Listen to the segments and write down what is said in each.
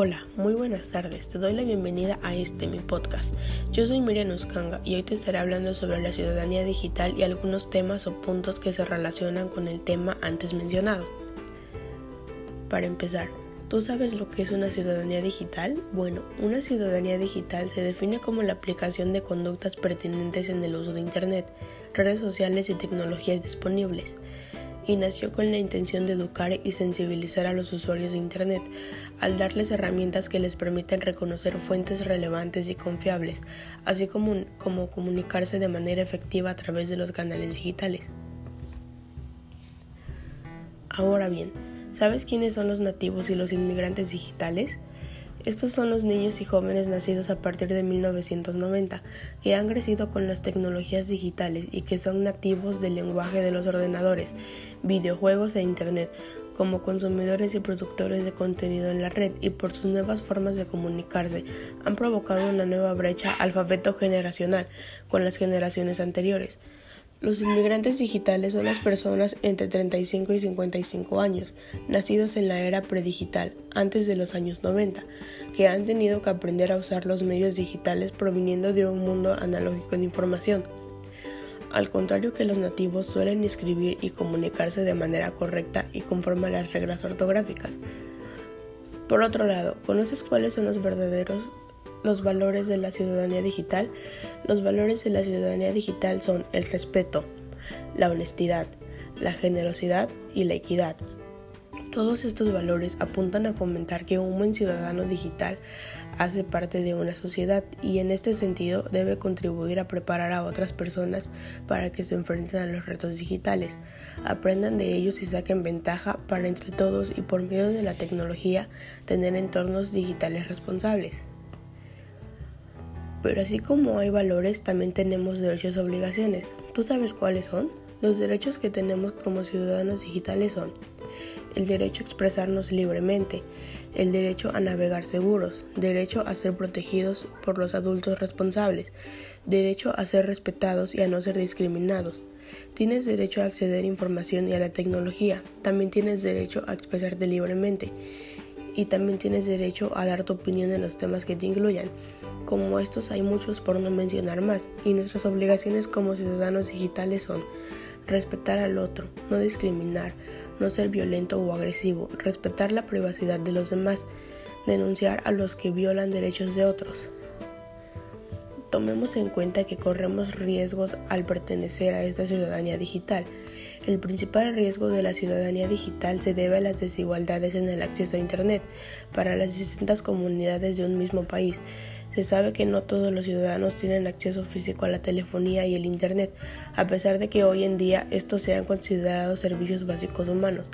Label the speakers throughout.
Speaker 1: Hola, muy buenas tardes. Te doy la bienvenida a este mi podcast. Yo soy Miriam Uskanga y hoy te estaré hablando sobre la ciudadanía digital y algunos temas o puntos que se relacionan con el tema antes mencionado. Para empezar, ¿tú sabes lo que es una ciudadanía digital? Bueno, una ciudadanía digital se define como la aplicación de conductas pertinentes en el uso de Internet, redes sociales y tecnologías disponibles y nació con la intención de educar y sensibilizar a los usuarios de Internet, al darles herramientas que les permiten reconocer fuentes relevantes y confiables, así como, como comunicarse de manera efectiva a través de los canales digitales. Ahora bien, ¿sabes quiénes son los nativos y los inmigrantes digitales? Estos son los niños y jóvenes nacidos a partir de 1990, que han crecido con las tecnologías digitales y que son nativos del lenguaje de los ordenadores, videojuegos e Internet, como consumidores y productores de contenido en la red y por sus nuevas formas de comunicarse han provocado una nueva brecha alfabeto generacional con las generaciones anteriores. Los inmigrantes digitales son las personas entre 35 y 55 años, nacidos en la era predigital, antes de los años 90, que han tenido que aprender a usar los medios digitales proviniendo de un mundo analógico de información. Al contrario que los nativos suelen escribir y comunicarse de manera correcta y conforme a las reglas ortográficas. Por otro lado, ¿conoces cuáles son los verdaderos los valores de la ciudadanía digital. Los valores de la ciudadanía digital son el respeto, la honestidad, la generosidad y la equidad. Todos estos valores apuntan a fomentar que un buen ciudadano digital hace parte de una sociedad y en este sentido debe contribuir a preparar a otras personas para que se enfrenten a los retos digitales, aprendan de ellos y saquen ventaja para entre todos y por medio de la tecnología tener entornos digitales responsables. Pero así como hay valores, también tenemos derechos y obligaciones. ¿Tú sabes cuáles son? Los derechos que tenemos como ciudadanos digitales son el derecho a expresarnos libremente, el derecho a navegar seguros, derecho a ser protegidos por los adultos responsables, derecho a ser respetados y a no ser discriminados. Tienes derecho a acceder a información y a la tecnología, también tienes derecho a expresarte libremente y también tienes derecho a dar tu opinión en los temas que te incluyan. Como estos hay muchos por no mencionar más, y nuestras obligaciones como ciudadanos digitales son respetar al otro, no discriminar, no ser violento o agresivo, respetar la privacidad de los demás, denunciar a los que violan derechos de otros. Tomemos en cuenta que corremos riesgos al pertenecer a esta ciudadanía digital, el principal riesgo de la ciudadanía digital se debe a las desigualdades en el acceso a Internet para las distintas comunidades de un mismo país. Se sabe que no todos los ciudadanos tienen acceso físico a la telefonía y el Internet, a pesar de que hoy en día estos sean considerados servicios básicos humanos.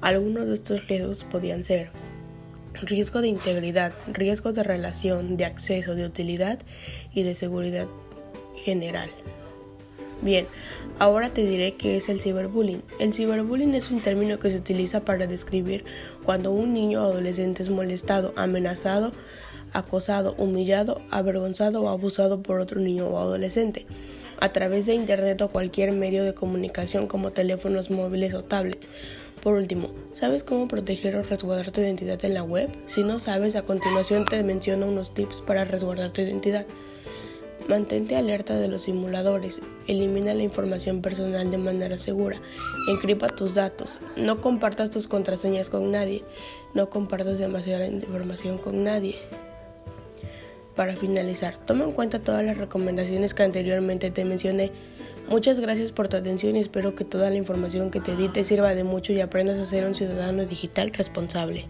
Speaker 1: Algunos de estos riesgos podían ser riesgo de integridad, riesgo de relación, de acceso, de utilidad y de seguridad general. Bien, ahora te diré qué es el ciberbullying. El ciberbullying es un término que se utiliza para describir cuando un niño o adolescente es molestado, amenazado, acosado, humillado, avergonzado o abusado por otro niño o adolescente a través de Internet o cualquier medio de comunicación como teléfonos móviles o tablets. Por último, ¿sabes cómo proteger o resguardar tu identidad en la web? Si no sabes, a continuación te menciono unos tips para resguardar tu identidad. Mantente alerta de los simuladores, elimina la información personal de manera segura, encripa tus datos, no compartas tus contraseñas con nadie, no compartas demasiada información con nadie. Para finalizar, toma en cuenta todas las recomendaciones que anteriormente te mencioné. Muchas gracias por tu atención y espero que toda la información que te di te sirva de mucho y aprendas a ser un ciudadano digital responsable.